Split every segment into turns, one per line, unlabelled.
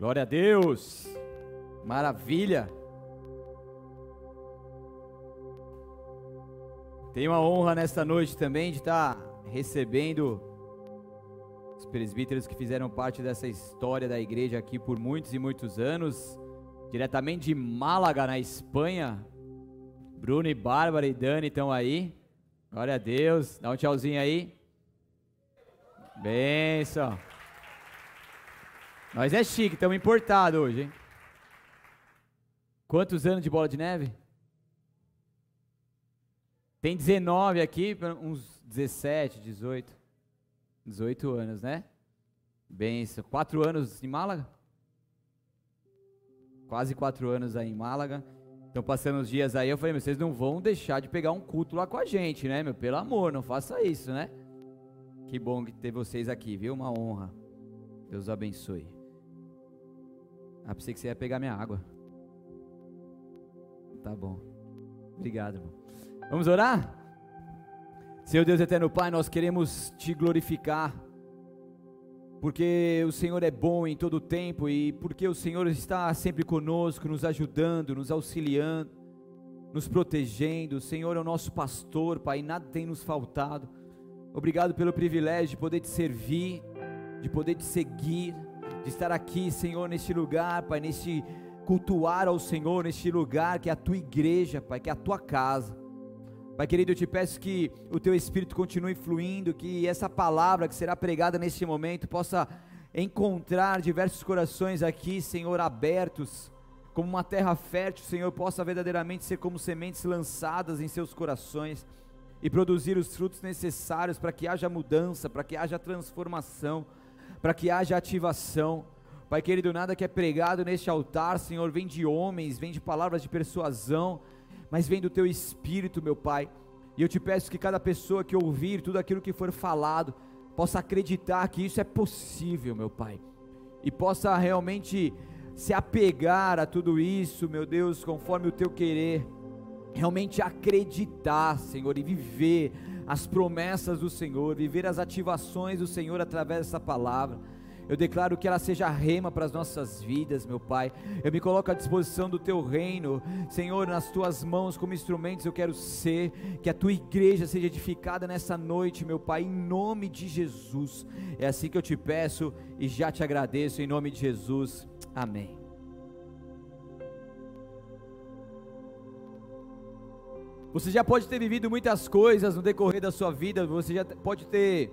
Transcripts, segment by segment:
Glória a Deus. Maravilha. Tenho a honra nesta noite também de estar recebendo os presbíteros que fizeram parte dessa história da igreja aqui por muitos e muitos anos, diretamente de Málaga, na Espanha. Bruno e Bárbara e Dani estão aí. Glória a Deus. Dá um tchauzinho aí. Benção. Nós é chique, estamos importados hoje, hein? Quantos anos de bola de neve? Tem 19 aqui, uns 17, 18. 18 anos, né? Benção. Quatro anos em Málaga? Quase quatro anos aí em Málaga. Estão passando os dias aí, eu falei, vocês não vão deixar de pegar um culto lá com a gente, né, meu? Pelo amor, não faça isso, né? Que bom ter vocês aqui, viu? Uma honra. Deus abençoe. Ah, pensei que você ia pegar minha água. Tá bom. Obrigado, irmão. Vamos orar? Senhor Deus eterno Pai, nós queremos te glorificar. Porque o Senhor é bom em todo o tempo e porque o Senhor está sempre conosco, nos ajudando, nos auxiliando, nos protegendo. O Senhor é o nosso pastor, Pai, nada tem nos faltado. Obrigado pelo privilégio de poder te servir, de poder te seguir de estar aqui, Senhor, neste lugar, Pai, neste cultuar ao Senhor, neste lugar que é a tua igreja, Pai, que é a tua casa. Pai querido, eu te peço que o teu Espírito continue fluindo, que essa palavra que será pregada neste momento possa encontrar diversos corações aqui, Senhor, abertos, como uma terra fértil, Senhor, possa verdadeiramente ser como sementes lançadas em seus corações e produzir os frutos necessários para que haja mudança, para que haja transformação para que haja ativação. Pai querido, nada que é pregado neste altar, Senhor, vem de homens, vem de palavras de persuasão, mas vem do teu espírito, meu Pai. E eu te peço que cada pessoa que ouvir tudo aquilo que for falado, possa acreditar que isso é possível, meu Pai, e possa realmente se apegar a tudo isso, meu Deus, conforme o teu querer, realmente acreditar, Senhor, e viver as promessas do Senhor, viver as ativações do Senhor através dessa palavra. Eu declaro que ela seja rema para as nossas vidas, meu Pai. Eu me coloco à disposição do Teu reino, Senhor, nas Tuas mãos como instrumentos eu quero ser. Que a Tua igreja seja edificada nessa noite, meu Pai, em nome de Jesus. É assim que eu te peço e já te agradeço, em nome de Jesus. Amém. Você já pode ter vivido muitas coisas no decorrer da sua vida, você já pode ter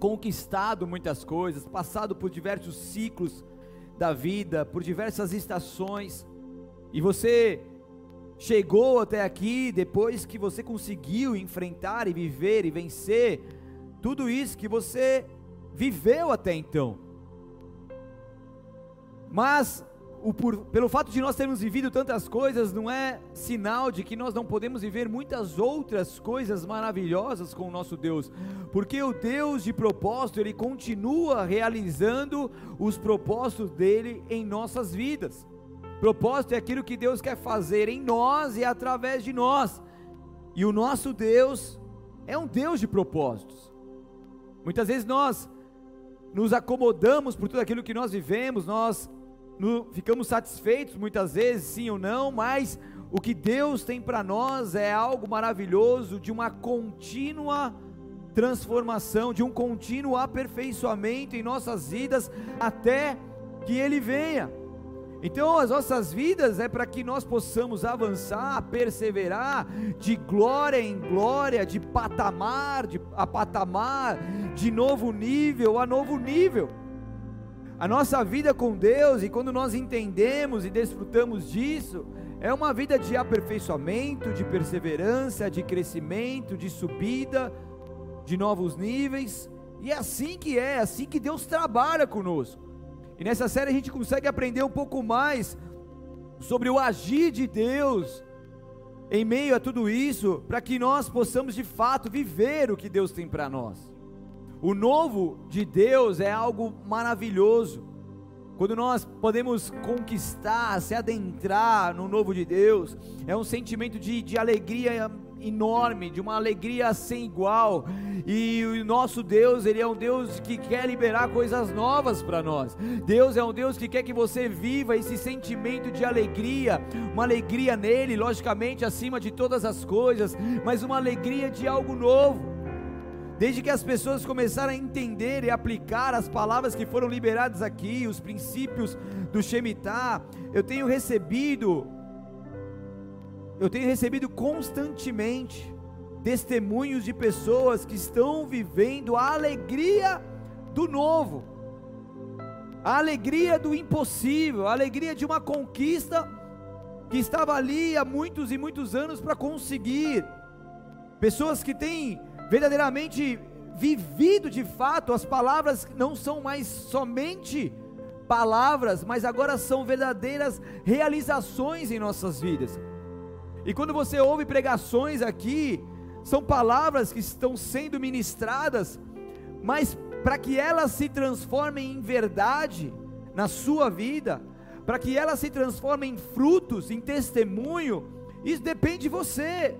conquistado muitas coisas, passado por diversos ciclos da vida, por diversas estações, e você chegou até aqui depois que você conseguiu enfrentar e viver e vencer tudo isso que você viveu até então. Mas o por, pelo fato de nós termos vivido tantas coisas, não é sinal de que nós não podemos viver muitas outras coisas maravilhosas com o nosso Deus, porque o Deus de propósito, ele continua realizando os propósitos dele em nossas vidas. Propósito é aquilo que Deus quer fazer em nós e através de nós, e o nosso Deus é um Deus de propósitos. Muitas vezes nós nos acomodamos por tudo aquilo que nós vivemos, nós no, ficamos satisfeitos muitas vezes, sim ou não, mas o que Deus tem para nós é algo maravilhoso, de uma contínua transformação, de um contínuo aperfeiçoamento em nossas vidas até que Ele venha. Então, as nossas vidas é para que nós possamos avançar, perseverar de glória em glória, de patamar de, a patamar, de novo nível a novo nível. A nossa vida com Deus, e quando nós entendemos e desfrutamos disso, é uma vida de aperfeiçoamento, de perseverança, de crescimento, de subida, de novos níveis, e é assim que é, é assim que Deus trabalha conosco. E nessa série a gente consegue aprender um pouco mais sobre o agir de Deus em meio a tudo isso, para que nós possamos de fato viver o que Deus tem para nós. O novo de Deus é algo maravilhoso. Quando nós podemos conquistar, se adentrar no novo de Deus, é um sentimento de, de alegria enorme, de uma alegria sem igual. E o nosso Deus, ele é um Deus que quer liberar coisas novas para nós. Deus é um Deus que quer que você viva esse sentimento de alegria, uma alegria nele, logicamente acima de todas as coisas, mas uma alegria de algo novo. Desde que as pessoas começaram a entender e aplicar as palavras que foram liberadas aqui, os princípios do Shemitah, eu tenho recebido, eu tenho recebido constantemente testemunhos de pessoas que estão vivendo a alegria do novo, a alegria do impossível, a alegria de uma conquista que estava ali há muitos e muitos anos para conseguir. Pessoas que têm verdadeiramente vivido de fato, as palavras não são mais somente palavras, mas agora são verdadeiras realizações em nossas vidas. E quando você ouve pregações aqui, são palavras que estão sendo ministradas, mas para que elas se transformem em verdade na sua vida, para que elas se transformem em frutos, em testemunho, isso depende de você,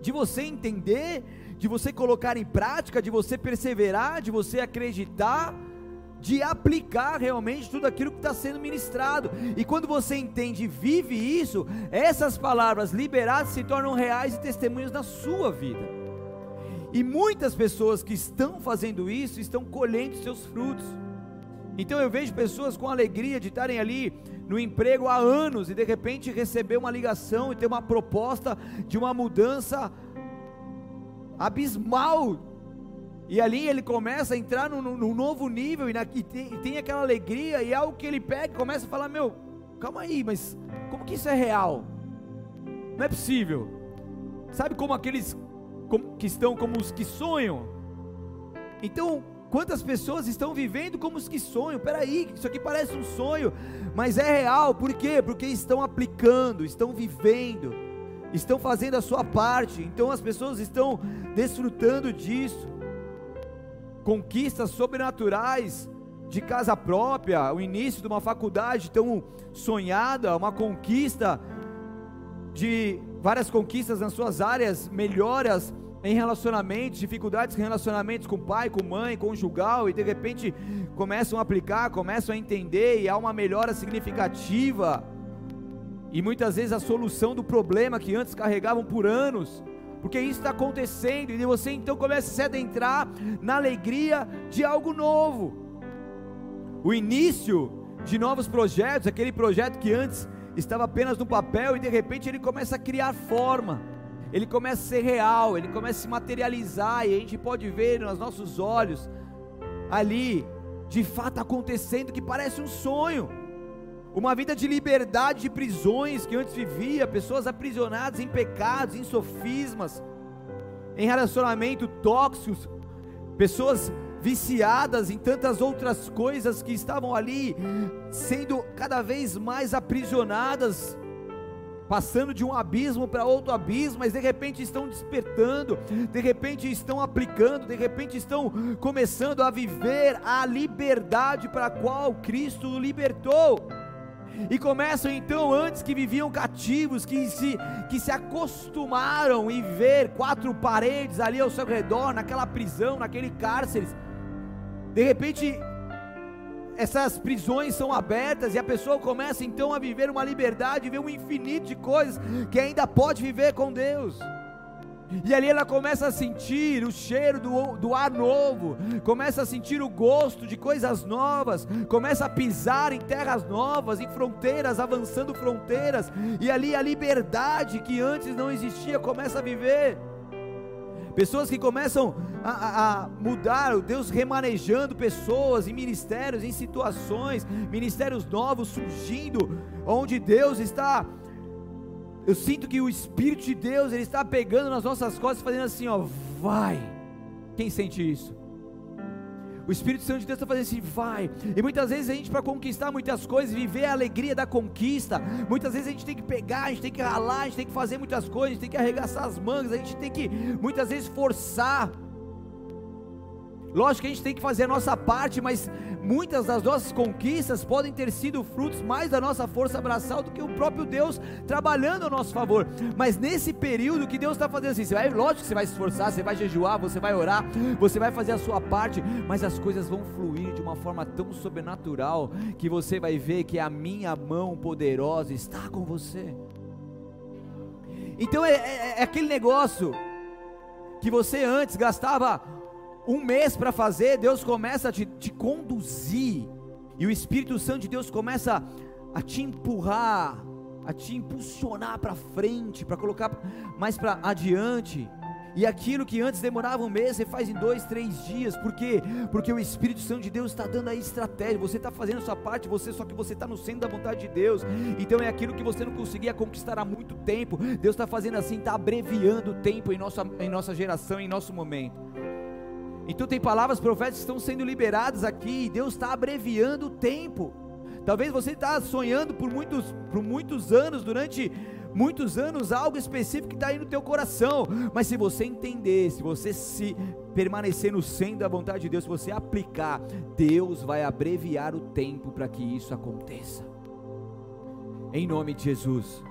de você entender de você colocar em prática, de você perseverar, de você acreditar, de aplicar realmente tudo aquilo que está sendo ministrado. E quando você entende e vive isso, essas palavras liberadas se tornam reais e testemunhos na sua vida. E muitas pessoas que estão fazendo isso estão colhendo seus frutos. Então eu vejo pessoas com alegria de estarem ali no emprego há anos e de repente receber uma ligação e ter uma proposta de uma mudança abismal. E ali ele começa a entrar num, num novo nível e, na, e, tem, e, tem, aquela alegria e é algo que ele pega e começa a falar: Meu, calma aí, mas como que isso é real? Não é possível. Sabe como aqueles como, que estão como os que sonham? Então, quantas pessoas estão vivendo como os que sonham? Peraí, isso aqui parece um sonho, mas é real, por quê? Porque estão aplicando, estão vivendo estão fazendo a sua parte, então as pessoas estão desfrutando disso. Conquistas sobrenaturais de casa própria, o início de uma faculdade tão sonhada, uma conquista de várias conquistas nas suas áreas, melhoras em relacionamentos, dificuldades em relacionamentos com pai, com mãe, conjugal, e de repente começam a aplicar, começam a entender, e há uma melhora significativa e muitas vezes a solução do problema que antes carregavam por anos, porque isso está acontecendo, e você então começa a se adentrar na alegria de algo novo. O início de novos projetos, aquele projeto que antes estava apenas no papel e de repente ele começa a criar forma, ele começa a ser real, ele começa a se materializar e a gente pode ver nos nossos olhos ali, de fato acontecendo que parece um sonho uma vida de liberdade de prisões que antes vivia, pessoas aprisionadas em pecados, em sofismas, em relacionamento tóxicos, pessoas viciadas em tantas outras coisas que estavam ali sendo cada vez mais aprisionadas, passando de um abismo para outro abismo, mas de repente estão despertando, de repente estão aplicando, de repente estão começando a viver a liberdade para a qual Cristo o libertou e começam então, antes que viviam cativos, que se, que se acostumaram em ver quatro paredes ali ao seu redor, naquela prisão, naquele cárcere, de repente essas prisões são abertas e a pessoa começa então a viver uma liberdade, ver um infinito de coisas que ainda pode viver com Deus. E ali ela começa a sentir o cheiro do, do ar novo, começa a sentir o gosto de coisas novas, começa a pisar em terras novas, em fronteiras, avançando fronteiras, e ali a liberdade que antes não existia começa a viver. Pessoas que começam a, a, a mudar, Deus remanejando pessoas em ministérios, em situações, ministérios novos surgindo, onde Deus está eu sinto que o Espírito de Deus, Ele está pegando nas nossas costas, fazendo assim, ó, vai. Quem sente isso? O Espírito Santo de Deus está fazendo assim, vai. E muitas vezes a gente, para conquistar muitas coisas, viver a alegria da conquista, muitas vezes a gente tem que pegar, a gente tem que ralar, a gente tem que fazer muitas coisas, a gente tem que arregaçar as mangas, a gente tem que muitas vezes forçar. Lógico que a gente tem que fazer a nossa parte, mas muitas das nossas conquistas podem ter sido frutos mais da nossa força abraçal do que o próprio Deus trabalhando a nosso favor. Mas nesse período que Deus está fazendo assim, você vai, lógico que você vai se esforçar, você vai jejuar, você vai orar, você vai fazer a sua parte, mas as coisas vão fluir de uma forma tão sobrenatural que você vai ver que a minha mão poderosa está com você. Então é, é, é aquele negócio que você antes gastava um mês para fazer, Deus começa a te, te, conduzir, e o Espírito Santo de Deus começa a te empurrar, a te impulsionar para frente, para colocar mais para adiante. E aquilo que antes demorava um mês, você faz em dois, três dias. Por quê? Porque o Espírito Santo de Deus está dando a estratégia. Você está fazendo a sua parte, você só que você está no centro da vontade de Deus. Então é aquilo que você não conseguia conquistar há muito tempo. Deus está fazendo assim, está abreviando o tempo em nossa, em nossa geração, em nosso momento. Então tem palavras proféticas que estão sendo liberadas aqui. Deus está abreviando o tempo. Talvez você está sonhando por muitos, por muitos anos, durante muitos anos, algo específico que está aí no teu coração. Mas se você entender, se você se permanecer no centro da vontade de Deus, se você aplicar, Deus vai abreviar o tempo para que isso aconteça. Em nome de Jesus.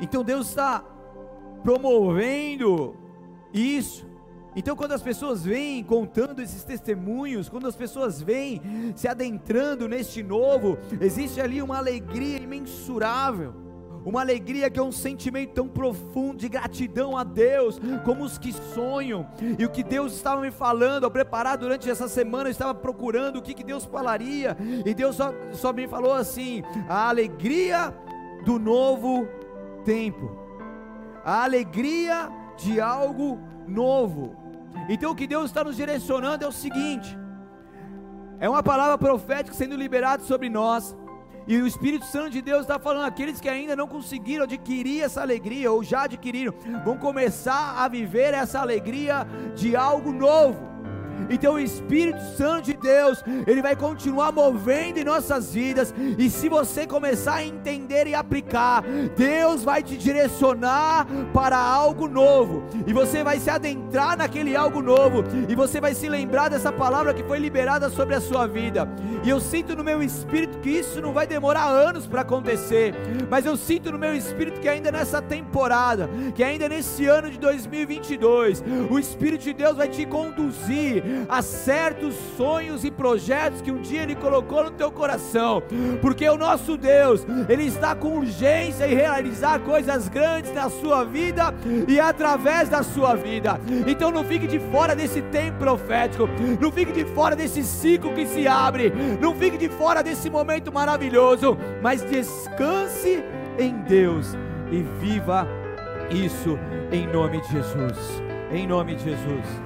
Então Deus está promovendo isso. Então, quando as pessoas vêm contando esses testemunhos, quando as pessoas vêm se adentrando neste novo, existe ali uma alegria imensurável, uma alegria que é um sentimento tão profundo de gratidão a Deus, como os que sonham, e o que Deus estava me falando, ao preparar durante essa semana, eu estava procurando o que, que Deus falaria, e Deus só, só me falou assim: a alegria do novo tempo, a alegria de algo novo. Então o que Deus está nos direcionando é o seguinte: é uma palavra profética sendo liberada sobre nós. E o Espírito Santo de Deus está falando: aqueles que ainda não conseguiram adquirir essa alegria, ou já adquiriram, vão começar a viver essa alegria de algo novo. Então o Espírito Santo de Deus, ele vai continuar movendo em nossas vidas, e se você começar a entender e aplicar, Deus vai te direcionar para algo novo, e você vai se adentrar naquele algo novo, e você vai se lembrar dessa palavra que foi liberada sobre a sua vida. E eu sinto no meu espírito que isso não vai demorar anos para acontecer, mas eu sinto no meu espírito que ainda nessa temporada, que ainda nesse ano de 2022, o Espírito de Deus vai te conduzir a certos sonhos e projetos que um dia Ele colocou no teu coração, porque o nosso Deus, Ele está com urgência em realizar coisas grandes na sua vida e através da sua vida. Então não fique de fora desse tempo profético, não fique de fora desse ciclo que se abre, não fique de fora desse momento maravilhoso, mas descanse em Deus e viva isso em nome de Jesus. Em nome de Jesus.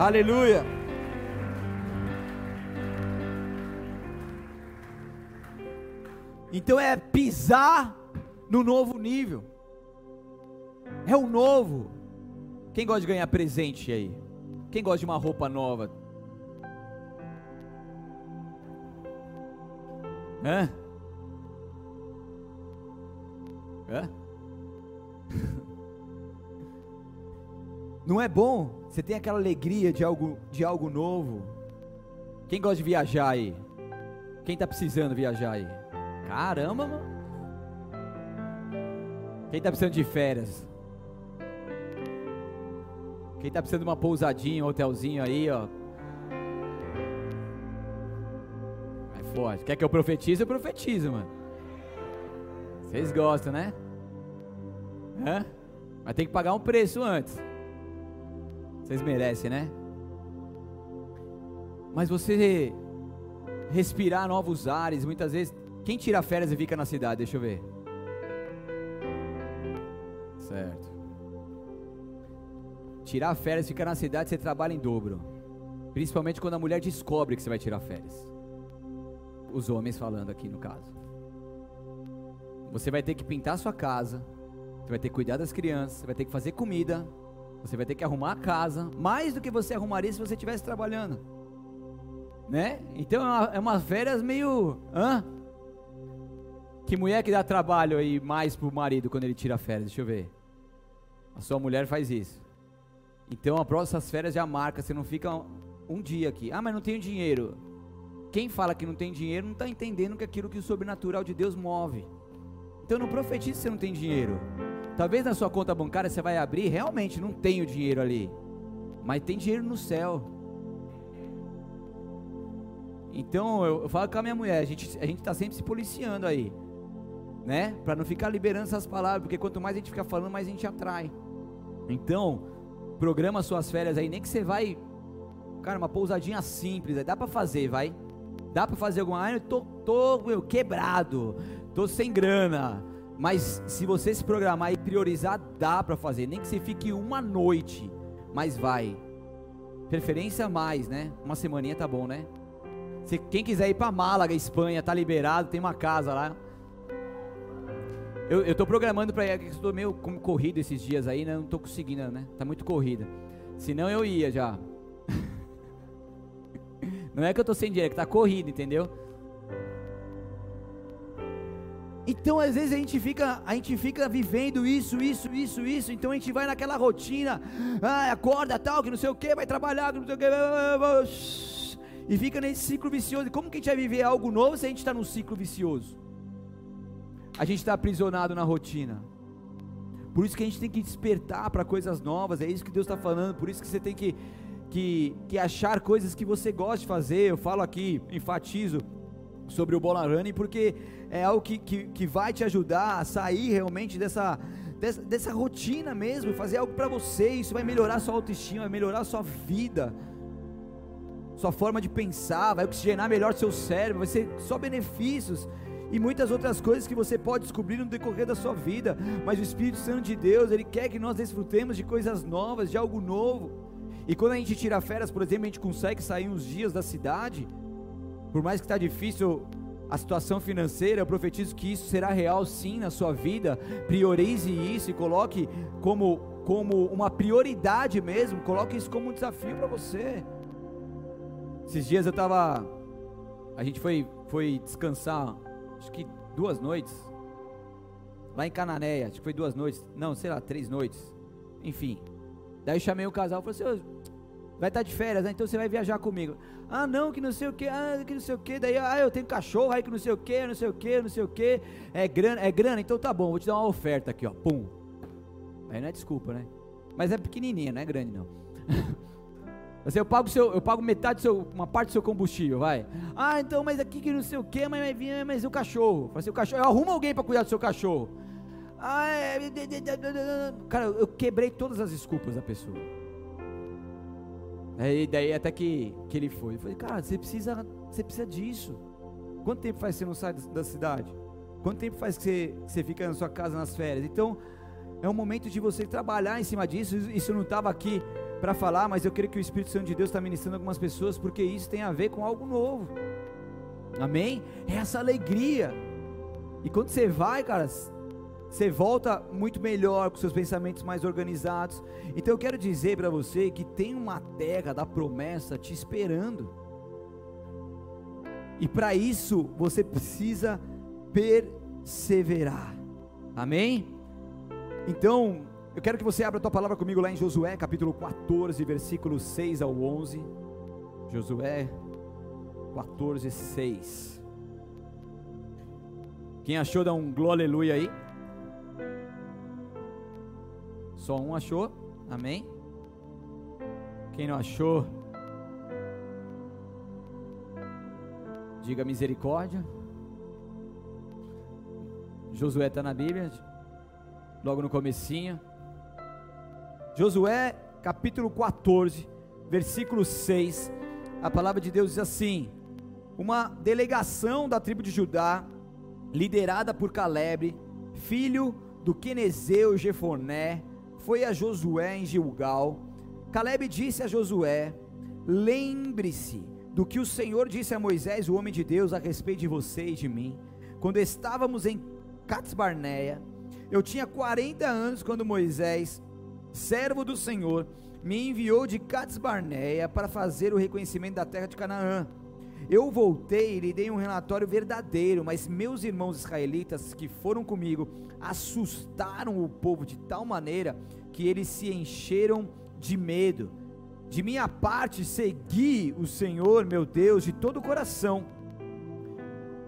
Aleluia. Então é pisar no novo nível. É o novo. Quem gosta de ganhar presente aí? Quem gosta de uma roupa nova? Hã? Hã? Não é bom você tem aquela alegria de algo, de algo novo. Quem gosta de viajar aí? Quem está precisando viajar aí? Caramba, mano. Quem está precisando de férias? Quem está precisando de uma pousadinha, um hotelzinho aí, ó. É forte. Quer que eu profetize? Eu profetizo, mano. Vocês gostam, né? Hã? Mas tem que pagar um preço antes. Vocês merecem, né? Mas você respirar novos ares, muitas vezes, quem tira férias e fica na cidade? Deixa eu ver. Certo. Tirar férias e ficar na cidade, você trabalha em dobro. Principalmente quando a mulher descobre que você vai tirar férias. Os homens falando aqui no caso. Você vai ter que pintar sua casa, você vai ter que cuidar das crianças, você vai ter que fazer comida, você vai ter que arrumar a casa, mais do que você arrumaria se você estivesse trabalhando. Né? Então é uma, é uma férias meio. Hã? Que mulher que dá trabalho aí mais pro marido quando ele tira férias? Deixa eu ver. A sua mulher faz isso. Então a próxima férias já marca, você não fica um, um dia aqui. Ah, mas não tenho dinheiro. Quem fala que não tem dinheiro não está entendendo que aquilo que o sobrenatural de Deus move. Então não profetize se você não tem dinheiro. Talvez na sua conta bancária você vai abrir, realmente não tem o dinheiro ali. Mas tem dinheiro no céu. Então eu, eu falo com a minha mulher, a gente a está sempre se policiando aí. Né? Para não ficar liberando essas palavras, porque quanto mais a gente fica falando, mais a gente atrai. Então, programa suas férias aí, nem que você vai, cara, uma pousadinha simples, dá para fazer, vai. Dá para fazer alguma, ah, eu tô, tô meu, quebrado, tô sem grana. Mas se você se programar e priorizar, dá para fazer, nem que você fique uma noite, mas vai. Preferência mais, né? Uma semaninha tá bom, né? Se quem quiser ir para Málaga, Espanha, tá liberado, tem uma casa lá. Eu, eu tô programando para ir, estou meio corrido esses dias aí, né? Não tô conseguindo, né? Tá muito corrida. Senão eu ia já. Não é que eu tô sem dinheiro, é que tá corrido, entendeu? Então, às vezes a gente fica, a gente fica vivendo isso, isso, isso, isso. Então a gente vai naquela rotina, ah, acorda tal, que não sei o que, vai trabalhar, que não sei o que, e fica nesse ciclo vicioso. E como que a gente vai viver algo novo se a gente está num ciclo vicioso? a gente está aprisionado na rotina. Por isso que a gente tem que despertar para coisas novas, é isso que Deus está falando, por isso que você tem que, que, que achar coisas que você gosta de fazer. Eu falo aqui, enfatizo sobre o bola running, porque é algo que, que, que vai te ajudar a sair realmente dessa, dessa, dessa rotina mesmo, fazer algo para você, isso vai melhorar sua autoestima, vai melhorar sua vida, sua forma de pensar, vai oxigenar melhor seu cérebro, vai ser só benefícios e muitas outras coisas que você pode descobrir no decorrer da sua vida. Mas o Espírito Santo de Deus, ele quer que nós desfrutemos de coisas novas, de algo novo. E quando a gente tira férias, por exemplo, a gente consegue sair uns dias da cidade, por mais que está difícil a situação financeira, eu profetizo que isso será real sim na sua vida. Priorize isso e coloque como, como uma prioridade mesmo, coloque isso como um desafio para você. Esses dias eu estava. A gente foi, foi descansar acho que duas noites, lá em Cananéia, acho que foi duas noites, não, sei lá, três noites, enfim. Daí eu chamei o casal e falei assim, vai estar tá de férias, né? então você vai viajar comigo. Ah, não, que não sei o que, ah, que não sei o que, daí, ah, eu tenho cachorro, aí que não sei o que, não sei o que, não sei o que, é grana, é grana, então tá bom, vou te dar uma oferta aqui, ó, pum. Aí não é desculpa, né? Mas é pequenininha, não é grande não. Assim, eu pago seu, eu pago metade do seu, uma parte do seu combustível, vai. Ah, então, mas aqui que não sei o que, mas, mas, mas o cachorro. Assim, o cachorro, eu arrumo alguém para cuidar do seu cachorro. Ah, é... Cara, eu quebrei todas as desculpas da pessoa. Aí daí até que, que ele foi. Eu falei, cara, você precisa, você precisa disso. Quanto tempo faz que você não sai da cidade? Quanto tempo faz que você, que você fica na sua casa nas férias? Então, é um momento de você trabalhar em cima disso. Isso não estava aqui para falar, mas eu creio que o Espírito Santo de Deus está ministrando algumas pessoas, porque isso tem a ver com algo novo. Amém? É essa alegria. E quando você vai, cara, você volta muito melhor, com seus pensamentos mais organizados. Então eu quero dizer para você que tem uma terra da promessa te esperando. E para isso você precisa perseverar. Amém? Então, eu quero que você abra a tua palavra comigo lá em Josué, capítulo 14, versículos 6 ao 11. Josué 14, 6. Quem achou, dá um glória aleluia aí. Só um achou, amém. Quem não achou, diga misericórdia. Josué está na Bíblia, logo no comecinho. Josué capítulo 14, versículo 6, a palavra de Deus diz assim: Uma delegação da tribo de Judá, liderada por Caleb, filho do Quenezeu Jefoné, foi a Josué em Gilgal. Caleb disse a Josué: Lembre-se do que o Senhor disse a Moisés, o homem de Deus, a respeito de você e de mim, quando estávamos em Cats Barneia. Eu tinha 40 anos quando Moisés servo do Senhor, me enviou de Cades Barneia para fazer o reconhecimento da terra de Canaã. Eu voltei e lhe dei um relatório verdadeiro, mas meus irmãos israelitas que foram comigo assustaram o povo de tal maneira que eles se encheram de medo. De minha parte, segui o Senhor, meu Deus, de todo o coração.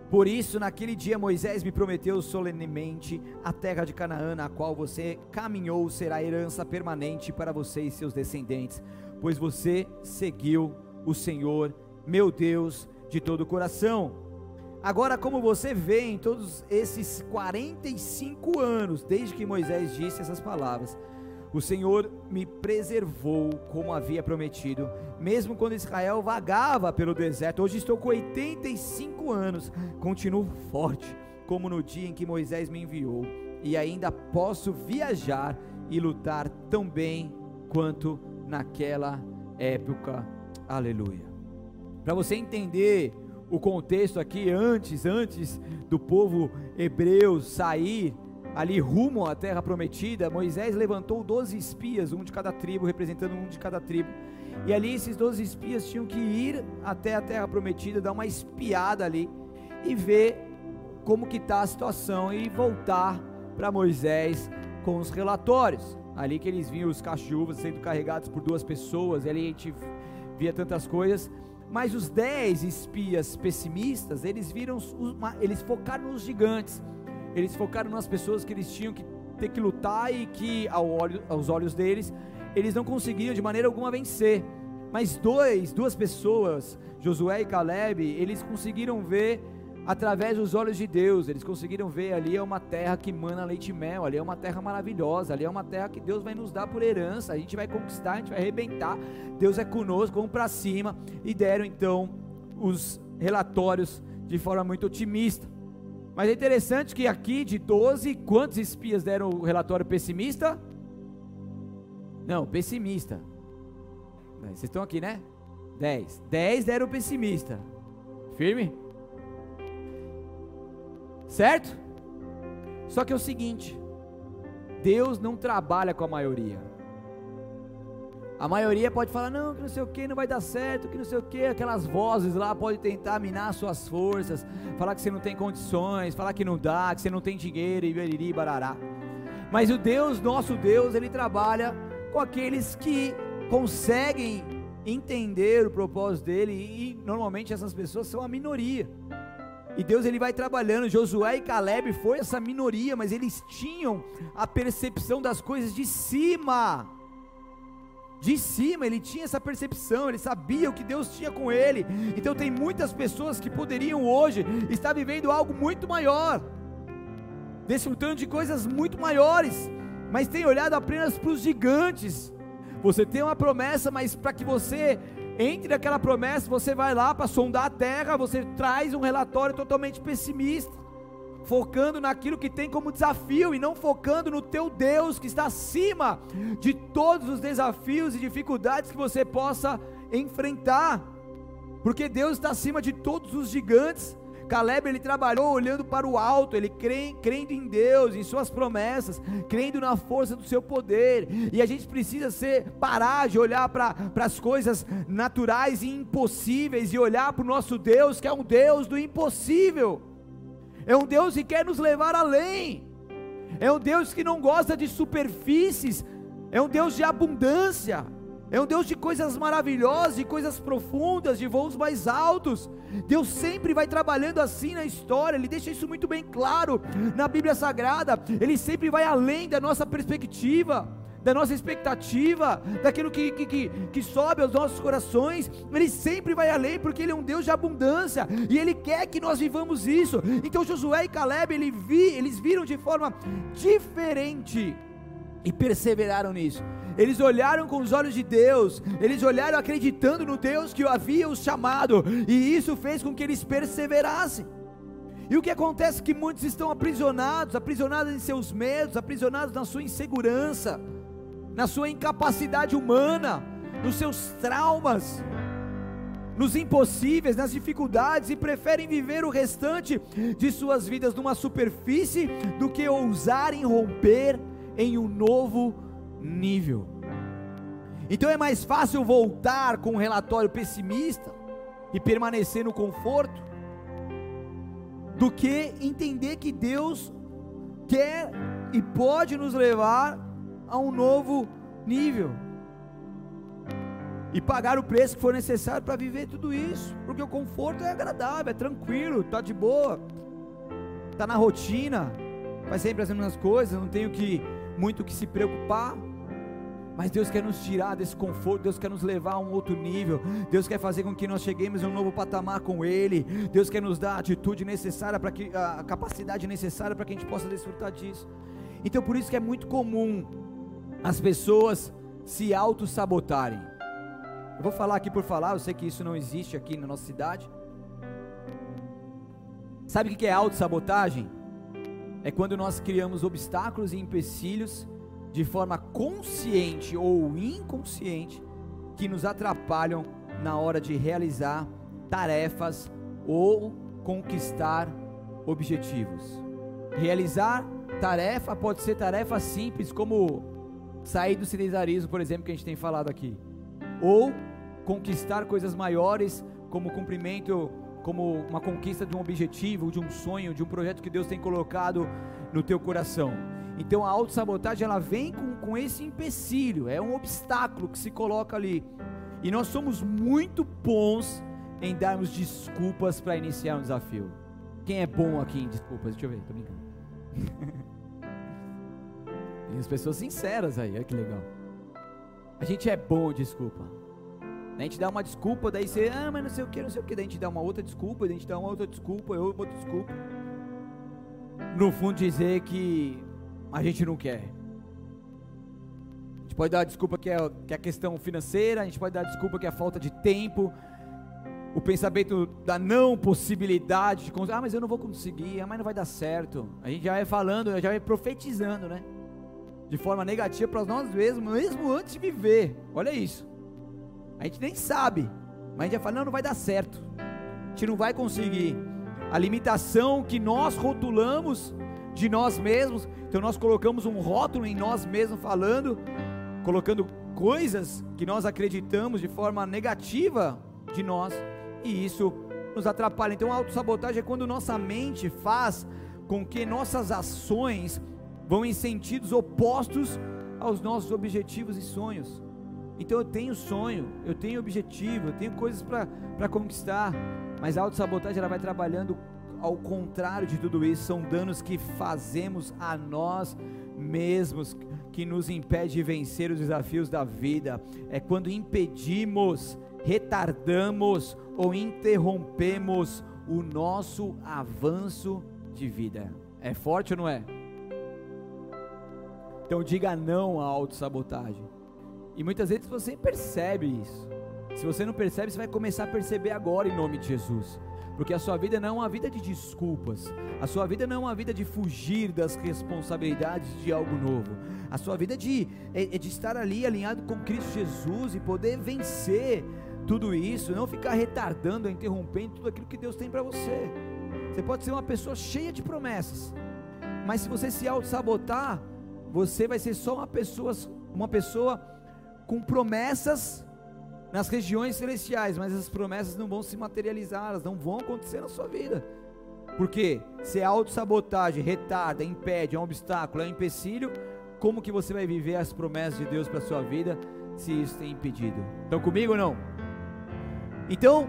Por isso, naquele dia, Moisés me prometeu solenemente: a terra de Canaã, na qual você caminhou, será herança permanente para você e seus descendentes, pois você seguiu o Senhor, meu Deus, de todo o coração. Agora, como você vê em todos esses 45 anos, desde que Moisés disse essas palavras, o Senhor me preservou como havia prometido, mesmo quando Israel vagava pelo deserto. Hoje estou com 85 anos, continuo forte, como no dia em que Moisés me enviou, e ainda posso viajar e lutar tão bem quanto naquela época. Aleluia. Para você entender o contexto aqui antes, antes do povo hebreu sair ali rumo à terra prometida, Moisés levantou 12 espias, um de cada tribo, representando um de cada tribo. E ali esses 12 espias tinham que ir até a terra prometida, dar uma espiada ali e ver como que está a situação e voltar para Moisés com os relatórios. Ali que eles viam os cachorros sendo carregados por duas pessoas, ali a gente via tantas coisas. Mas os dez espias pessimistas, eles viram, eles focaram nos gigantes, eles focaram nas pessoas que eles tinham que ter que lutar e que aos olhos deles, eles não conseguiam de maneira alguma vencer. Mas dois, duas pessoas, Josué e Caleb, eles conseguiram ver através dos olhos de Deus, eles conseguiram ver ali é uma terra que mana leite e mel, ali é uma terra maravilhosa, ali é uma terra que Deus vai nos dar por herança, a gente vai conquistar, a gente vai arrebentar, Deus é conosco, vamos para cima, e deram então os relatórios de forma muito otimista. Mas é interessante que aqui de 12, quantos espias deram o relatório pessimista? Não, pessimista. Vocês estão aqui, né? 10. 10 deram pessimista. Firme? Certo? Só que é o seguinte: Deus não trabalha com a maioria. A maioria pode falar, não, que não sei o que, não vai dar certo, que não sei o que, aquelas vozes lá podem tentar minar suas forças, falar que você não tem condições, falar que não dá, que você não tem dinheiro, e beriri, barará. Mas o Deus, nosso Deus, ele trabalha com aqueles que conseguem entender o propósito dele, e normalmente essas pessoas são a minoria. E Deus ele vai trabalhando. Josué e Caleb foi essa minoria, mas eles tinham a percepção das coisas de cima. De cima, ele tinha essa percepção, ele sabia o que Deus tinha com ele. Então tem muitas pessoas que poderiam hoje estar vivendo algo muito maior, desfrutando de coisas muito maiores, mas tem olhado apenas para os gigantes. Você tem uma promessa, mas para que você entre naquela promessa, você vai lá para sondar a terra, você traz um relatório totalmente pessimista, focando naquilo que tem como desafio e não focando no teu Deus que está acima de todos os desafios e dificuldades que você possa enfrentar, porque Deus está acima de todos os gigantes Caleb ele trabalhou olhando para o alto, ele crê, crendo em Deus, em suas promessas, crendo na força do seu poder. E a gente precisa ser parar de olhar para as coisas naturais e impossíveis e olhar para o nosso Deus, que é um Deus do impossível. É um Deus que quer nos levar além. É um Deus que não gosta de superfícies, é um Deus de abundância. É um Deus de coisas maravilhosas, de coisas profundas, de voos mais altos. Deus sempre vai trabalhando assim na história, Ele deixa isso muito bem claro na Bíblia Sagrada. Ele sempre vai além da nossa perspectiva, da nossa expectativa, daquilo que, que, que, que sobe aos nossos corações. Ele sempre vai além, porque Ele é um Deus de abundância e Ele quer que nós vivamos isso. Então Josué e Caleb, ele vi, eles viram de forma diferente e perseveraram nisso. Eles olharam com os olhos de Deus, eles olharam acreditando no Deus que havia os chamado, e isso fez com que eles perseverassem. E o que acontece é que muitos estão aprisionados, aprisionados em seus medos, aprisionados na sua insegurança, na sua incapacidade humana, nos seus traumas, nos impossíveis, nas dificuldades e preferem viver o restante de suas vidas numa superfície do que ousarem romper em um novo nível. Então é mais fácil voltar com um relatório pessimista e permanecer no conforto do que entender que Deus quer e pode nos levar a um novo nível. e pagar o preço que for necessário para viver tudo isso, porque o conforto é agradável, é tranquilo, tá de boa, tá na rotina, faz sempre as mesmas coisas, não tenho que muito que se preocupar. Mas Deus quer nos tirar desse conforto, Deus quer nos levar a um outro nível, Deus quer fazer com que nós cheguemos a um novo patamar com Ele, Deus quer nos dar a atitude necessária para que a capacidade necessária para que a gente possa desfrutar disso. Então por isso que é muito comum as pessoas se auto-sabotarem. Eu vou falar aqui por falar, eu sei que isso não existe aqui na nossa cidade. Sabe o que é auto-sabotagem? É quando nós criamos obstáculos e empecilhos de forma consciente ou inconsciente que nos atrapalham na hora de realizar tarefas ou conquistar objetivos. Realizar tarefa pode ser tarefa simples, como sair do sedentarismo, por exemplo, que a gente tem falado aqui, ou conquistar coisas maiores, como cumprimento, como uma conquista de um objetivo, de um sonho, de um projeto que Deus tem colocado no teu coração. Então a autossabotagem ela vem com, com esse empecilho, é um obstáculo que se coloca ali. E nós somos muito bons em darmos desculpas para iniciar um desafio. Quem é bom aqui em desculpas? Deixa eu ver, tô brincando. Tem as pessoas sinceras aí, olha que legal. A gente é bom desculpa. A gente dá uma desculpa, daí você, ah, mas não sei o que, não sei o que, daí a gente dá uma outra desculpa, daí a gente dá uma outra desculpa, eu outra desculpa. No fundo dizer que a gente não quer. A gente pode dar a desculpa que é, que é a questão financeira, a gente pode dar a desculpa que é a falta de tempo, o pensamento da não possibilidade de ah, mas eu não vou conseguir, ah, mas não vai dar certo. A gente já vai falando, já vai profetizando, né? De forma negativa para nós mesmos, mesmo antes de viver. Olha isso. A gente nem sabe, mas a gente já fala, não, não vai dar certo. A gente não vai conseguir. A limitação que nós rotulamos de nós mesmos. Então nós colocamos um rótulo em nós mesmos falando, colocando coisas que nós acreditamos de forma negativa de nós, e isso nos atrapalha. Então a autossabotagem é quando nossa mente faz com que nossas ações vão em sentidos opostos aos nossos objetivos e sonhos. Então eu tenho sonho, eu tenho objetivo, eu tenho coisas para conquistar, mas a autossabotagem ela vai trabalhando ao contrário de tudo isso, são danos que fazemos a nós mesmos, que nos impede de vencer os desafios da vida. É quando impedimos, retardamos ou interrompemos o nosso avanço de vida. É forte ou não é? Então diga não à autossabotagem. E muitas vezes você percebe isso. Se você não percebe, você vai começar a perceber agora em nome de Jesus porque a sua vida não é uma vida de desculpas, a sua vida não é uma vida de fugir das responsabilidades de algo novo, a sua vida é de, é, é de estar ali alinhado com Cristo Jesus e poder vencer tudo isso, não ficar retardando, interrompendo tudo aquilo que Deus tem para você. Você pode ser uma pessoa cheia de promessas, mas se você se auto-sabotar, você vai ser só uma pessoa, uma pessoa com promessas nas regiões celestiais, mas essas promessas não vão se materializar, elas não vão acontecer na sua vida. Porque se é autossabotagem, retarda, impede, é um obstáculo, é um empecilho, como que você vai viver as promessas de Deus para a sua vida se isso tem impedido? Estão comigo ou não? Então,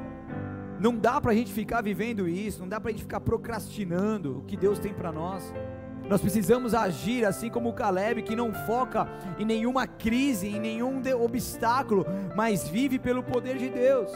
não dá para a gente ficar vivendo isso, não dá para a gente ficar procrastinando o que Deus tem para nós. Nós precisamos agir assim como o Caleb, que não foca em nenhuma crise, em nenhum obstáculo, mas vive pelo poder de Deus.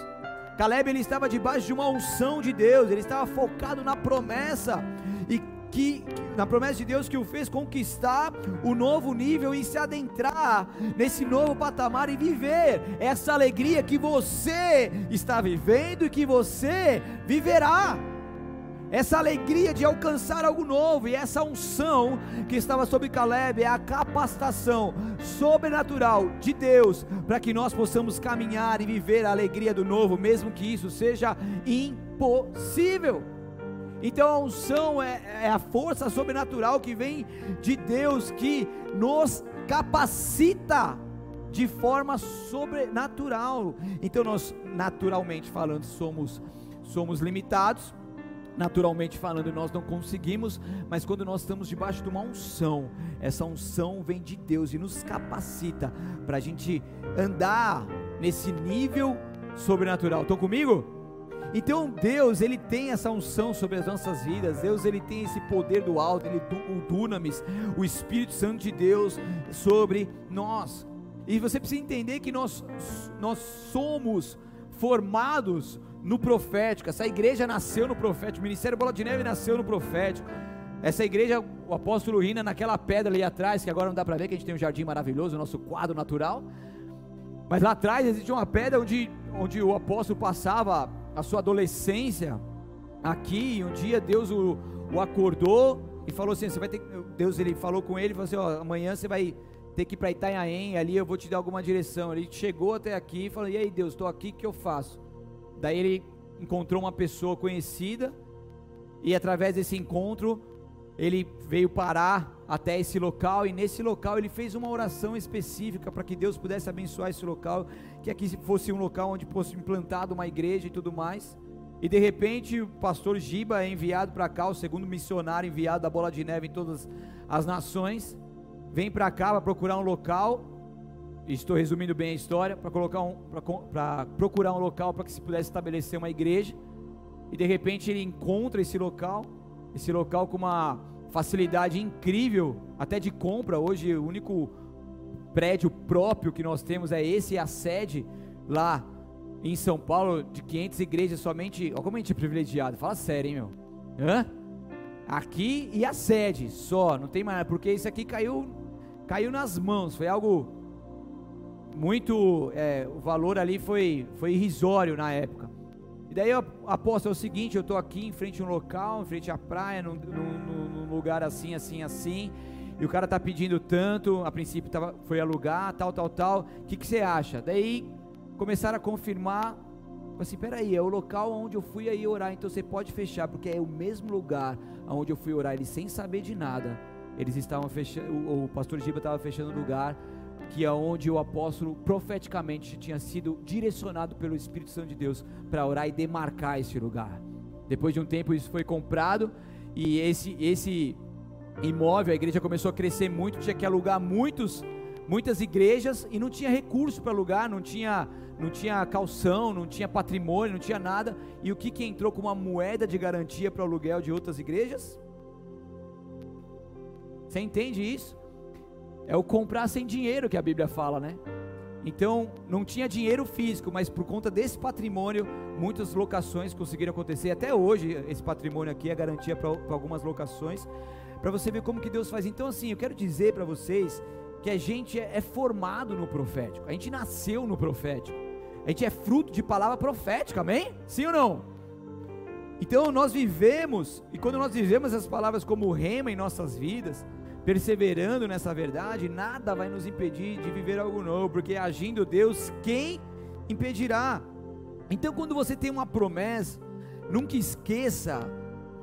Caleb ele estava debaixo de uma unção de Deus, ele estava focado na promessa e que na promessa de Deus que o fez conquistar o novo nível e se adentrar nesse novo patamar e viver essa alegria que você está vivendo e que você viverá essa alegria de alcançar algo novo, e essa unção que estava sobre Caleb é a capacitação sobrenatural de Deus para que nós possamos caminhar e viver a alegria do novo, mesmo que isso seja impossível. Então a unção é, é a força sobrenatural que vem de Deus que nos capacita de forma sobrenatural. Então nós naturalmente falando somos somos limitados, naturalmente falando, nós não conseguimos, mas quando nós estamos debaixo de uma unção, essa unção vem de Deus e nos capacita para a gente andar nesse nível sobrenatural. Estão comigo? Então Deus, ele tem essa unção sobre as nossas vidas. Deus, ele tem esse poder do alto, ele o dunamis, o Espírito Santo de Deus sobre nós. E você precisa entender que nós nós somos formados no profético. Essa igreja nasceu no profético. O Ministério Bola de Neve nasceu no profético. Essa igreja, o apóstolo Rina, naquela pedra ali atrás, que agora não dá para ver, que a gente tem um jardim maravilhoso, o nosso quadro natural. Mas lá atrás existe uma pedra onde, onde o apóstolo passava a sua adolescência aqui. E um dia Deus o, o acordou e falou assim: você vai ter, Deus ele falou com ele, falou assim: ó, amanhã você vai ter que ir para Itanhaém, ali eu vou te dar alguma direção. Ele chegou até aqui e falou: e aí Deus, estou aqui, o que eu faço? Daí ele encontrou uma pessoa conhecida e através desse encontro ele veio parar até esse local e nesse local ele fez uma oração específica para que Deus pudesse abençoar esse local, que aqui fosse um local onde fosse implantada uma igreja e tudo mais. E de repente o pastor Giba é enviado para cá, o segundo missionário enviado da Bola de Neve em todas as nações, vem para cá para procurar um local. Estou resumindo bem a história para colocar um para procurar um local para que se pudesse estabelecer uma igreja. E de repente ele encontra esse local esse local com uma facilidade incrível, até de compra. Hoje o único prédio próprio que nós temos é esse, a sede lá em São Paulo, de 500 igrejas somente. Olha como a gente é privilegiado, fala sério, hein, meu? Hã? Aqui e a sede só, não tem mais, porque isso aqui caiu, caiu nas mãos, foi algo muito, é, o valor ali foi, foi irrisório na época daí eu aposto é o seguinte: eu estou aqui em frente a um local, em frente à praia, num, num, num lugar assim, assim, assim, e o cara está pedindo tanto, a princípio tava, foi alugar, tal, tal, tal. O que, que você acha? Daí começaram a confirmar. Assim, peraí, é o local onde eu fui aí orar, então você pode fechar, porque é o mesmo lugar onde eu fui orar, eles sem saber de nada. Eles estavam fechando, o, o pastor Giba estava fechando o lugar que é onde o apóstolo profeticamente tinha sido direcionado pelo Espírito Santo de Deus para orar e demarcar esse lugar. Depois de um tempo isso foi comprado e esse esse imóvel, a igreja começou a crescer muito, tinha que alugar muitos muitas igrejas e não tinha recurso para alugar, não tinha não tinha calção, não tinha patrimônio, não tinha nada. E o que que entrou como uma moeda de garantia para o aluguel de outras igrejas? Você entende isso? É o comprar sem dinheiro que a Bíblia fala, né? Então, não tinha dinheiro físico, mas por conta desse patrimônio, muitas locações conseguiram acontecer. Até hoje, esse patrimônio aqui é garantia para algumas locações, para você ver como que Deus faz. Então, assim, eu quero dizer para vocês que a gente é, é formado no profético, a gente nasceu no profético, a gente é fruto de palavra profética, amém? Sim ou não? Então, nós vivemos, e quando nós vivemos essas palavras como rema em nossas vidas, perseverando nessa verdade, nada vai nos impedir de viver algo novo, porque agindo Deus, quem impedirá? Então, quando você tem uma promessa, nunca esqueça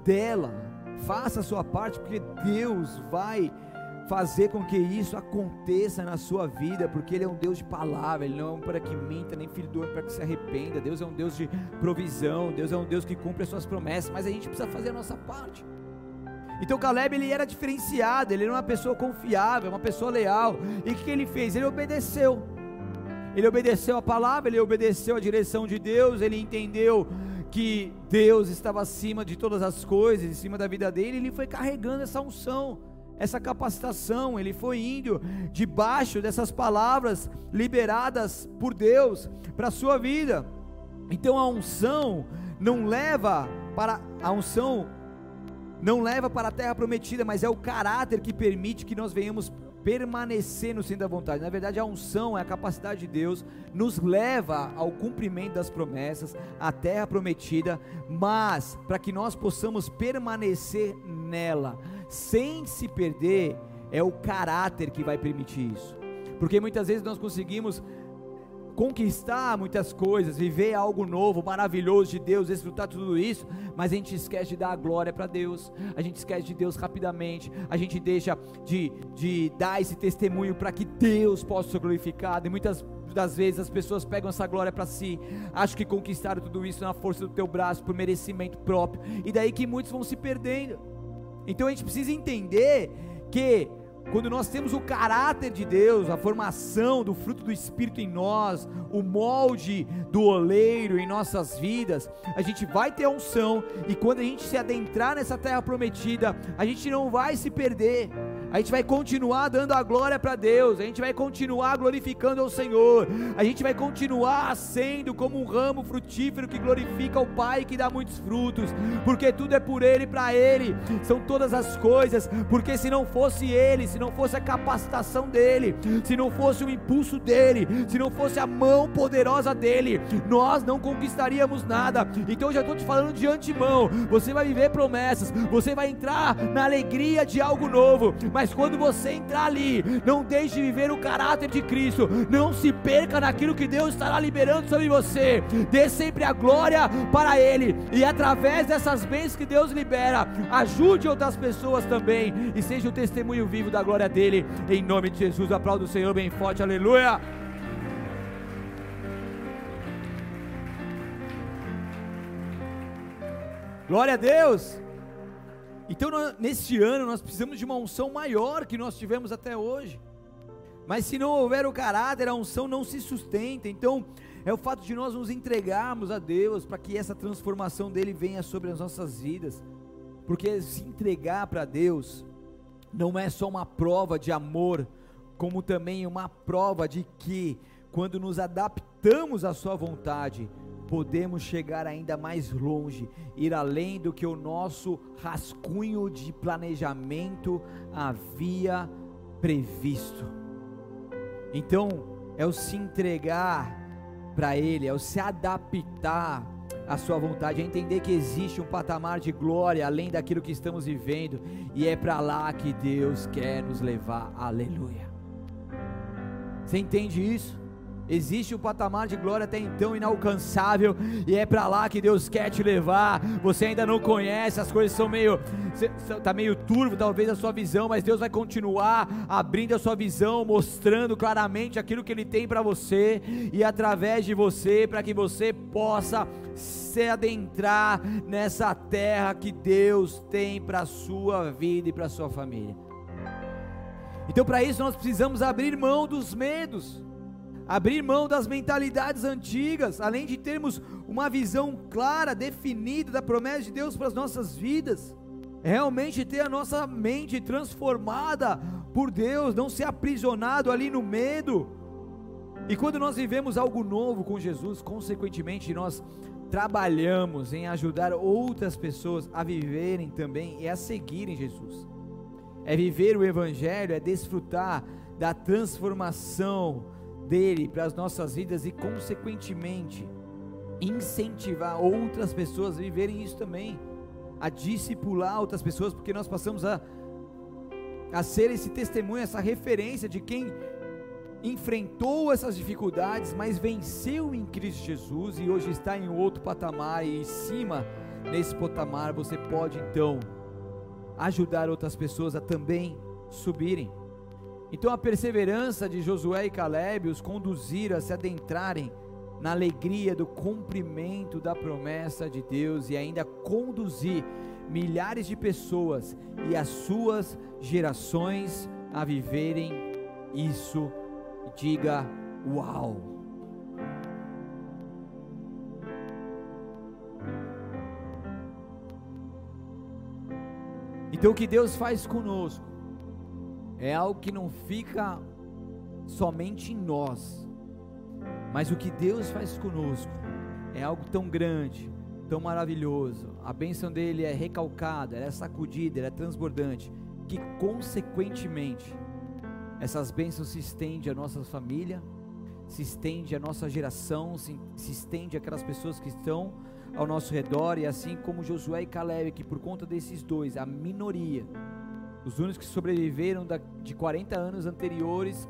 dela, faça a sua parte, porque Deus vai fazer com que isso aconteça na sua vida, porque Ele é um Deus de palavra, Ele não é um para que minta, nem filho do homem para que se arrependa. Deus é um Deus de provisão, Deus é um Deus que cumpre as suas promessas, mas a gente precisa fazer a nossa parte. Então Caleb ele era diferenciado, ele era uma pessoa confiável, uma pessoa leal. E o que, ele fez? Ele obedeceu. Ele obedeceu a palavra, ele obedeceu a direção de Deus, ele entendeu que Deus estava acima de todas as coisas, em cima da vida dele, ele foi carregando essa unção, essa capacitação, ele foi indo debaixo dessas palavras liberadas por Deus para a sua vida. Então a unção não leva para a unção não leva para a terra prometida, mas é o caráter que permite que nós venhamos permanecer no centro da vontade. Na verdade, a unção é a capacidade de Deus, nos leva ao cumprimento das promessas, à terra prometida, mas para que nós possamos permanecer nela, sem se perder, é o caráter que vai permitir isso. Porque muitas vezes nós conseguimos conquistar muitas coisas, viver algo novo, maravilhoso de Deus, desfrutar tudo isso, mas a gente esquece de dar a glória para Deus, a gente esquece de Deus rapidamente, a gente deixa de, de dar esse testemunho para que Deus possa ser glorificado, e muitas das vezes as pessoas pegam essa glória para si, acham que conquistaram tudo isso na força do teu braço, por merecimento próprio, e daí que muitos vão se perdendo. Então a gente precisa entender que quando nós temos o caráter de Deus, a formação do fruto do Espírito em nós, o molde do oleiro em nossas vidas, a gente vai ter unção, e quando a gente se adentrar nessa terra prometida, a gente não vai se perder, a gente vai continuar dando a glória para Deus, a gente vai continuar glorificando ao Senhor, a gente vai continuar sendo como um ramo frutífero que glorifica o Pai e que dá muitos frutos, porque tudo é por Ele e para Ele, são todas as coisas, porque se não fosse Ele, se não fosse a capacitação dEle, se não fosse o impulso dEle, se não fosse a mão poderosa dEle, nós não conquistaríamos nada. Então eu já estou te falando de antemão, você vai viver promessas, você vai entrar na alegria de algo novo, mas mas quando você entrar ali, não deixe de viver o caráter de Cristo, não se perca naquilo que Deus estará liberando sobre você, dê sempre a glória para Ele, e através dessas bênçãos que Deus libera, ajude outras pessoas também, e seja o testemunho vivo da glória dEle, em nome de Jesus. Aplauda o Senhor bem forte, aleluia. Glória a Deus. Então, neste ano, nós precisamos de uma unção maior que nós tivemos até hoje. Mas se não houver o caráter, a unção não se sustenta. Então, é o fato de nós nos entregarmos a Deus para que essa transformação dele venha sobre as nossas vidas. Porque se entregar para Deus não é só uma prova de amor, como também uma prova de que, quando nos adaptamos à Sua vontade, podemos chegar ainda mais longe, ir além do que o nosso rascunho de planejamento havia previsto. Então, é o se entregar para Ele, é o se adaptar à Sua vontade, é entender que existe um patamar de glória além daquilo que estamos vivendo, e é para lá que Deus quer nos levar, aleluia. Você entende isso? Existe um patamar de glória até então inalcançável, e é para lá que Deus quer te levar. Você ainda não conhece, as coisas são meio tá meio turvo talvez a sua visão, mas Deus vai continuar abrindo a sua visão, mostrando claramente aquilo que ele tem para você e através de você, para que você possa se adentrar nessa terra que Deus tem para sua vida e para sua família. Então, para isso, nós precisamos abrir mão dos medos abrir mão das mentalidades antigas, além de termos uma visão clara, definida da promessa de Deus para as nossas vidas, realmente ter a nossa mente transformada por Deus, não ser aprisionado ali no medo. E quando nós vivemos algo novo com Jesus, consequentemente nós trabalhamos em ajudar outras pessoas a viverem também e a seguirem Jesus. É viver o Evangelho, é desfrutar da transformação dele para as nossas vidas e, consequentemente, incentivar outras pessoas a viverem isso também, a discipular outras pessoas, porque nós passamos a, a ser esse testemunho, essa referência de quem enfrentou essas dificuldades, mas venceu em Cristo Jesus e hoje está em outro patamar e em cima nesse patamar você pode então ajudar outras pessoas a também subirem. Então a perseverança de Josué e Caleb os conduziram a se adentrarem na alegria do cumprimento da promessa de Deus e ainda conduzir milhares de pessoas e as suas gerações a viverem isso. Diga uau! Então o que Deus faz conosco é algo que não fica somente em nós, mas o que Deus faz conosco é algo tão grande, tão maravilhoso. A bênção dele é recalcada, ela é sacudida, ela é transbordante, que consequentemente essas bênçãos se estendem à nossa família, se estende à nossa geração, se, se estende àquelas pessoas que estão ao nosso redor, e assim como Josué e Caleb, que por conta desses dois, a minoria, os únicos que sobreviveram da, de 40 anos anteriores,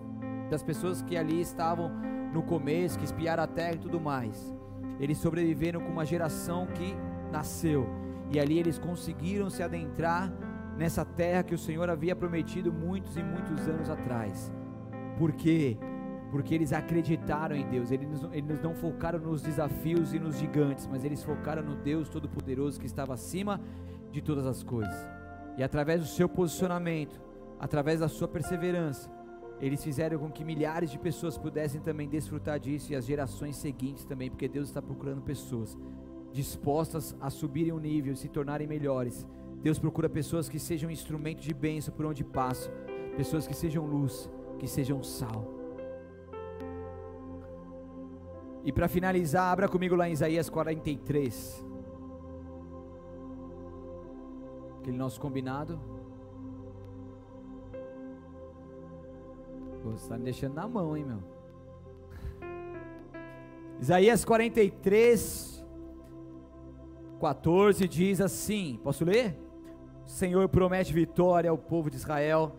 das pessoas que ali estavam no começo, que espiaram a terra e tudo mais. Eles sobreviveram com uma geração que nasceu, e ali eles conseguiram se adentrar nessa terra que o Senhor havia prometido muitos e muitos anos atrás. Por quê? Porque eles acreditaram em Deus, eles, eles não focaram nos desafios e nos gigantes, mas eles focaram no Deus Todo-Poderoso que estava acima de todas as coisas. E através do seu posicionamento, através da sua perseverança, eles fizeram com que milhares de pessoas pudessem também desfrutar disso e as gerações seguintes também, porque Deus está procurando pessoas dispostas a subirem o um nível e se tornarem melhores. Deus procura pessoas que sejam instrumentos de bênção por onde passam, pessoas que sejam luz, que sejam sal. E para finalizar, abra comigo lá em Isaías 43. Aquele nosso combinado. Pô, você está me deixando na mão, hein, meu? Isaías 43, 14 diz assim: Posso ler? O Senhor promete vitória ao povo de Israel.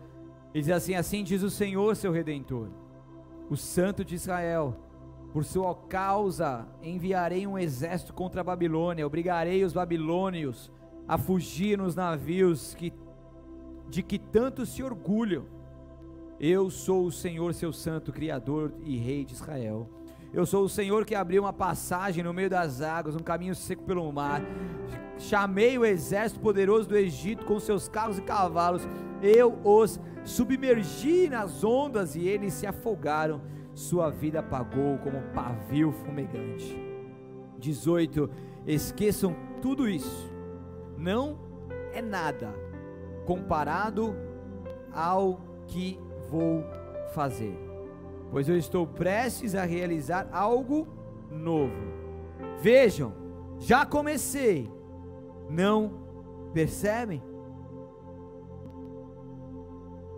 Ele diz assim: Assim diz o Senhor, seu redentor, o Santo de Israel. Por sua causa enviarei um exército contra a Babilônia, obrigarei os babilônios a fugir nos navios que, de que tanto se orgulham eu sou o Senhor, seu santo, Criador e Rei de Israel. Eu sou o Senhor que abriu uma passagem no meio das águas, um caminho seco pelo mar. Chamei o exército poderoso do Egito com seus carros e cavalos. Eu os submergi nas ondas e eles se afogaram. Sua vida apagou como pavio fumegante. 18. Esqueçam tudo isso. Não é nada comparado ao que vou fazer, pois eu estou prestes a realizar algo novo. Vejam, já comecei, não percebem?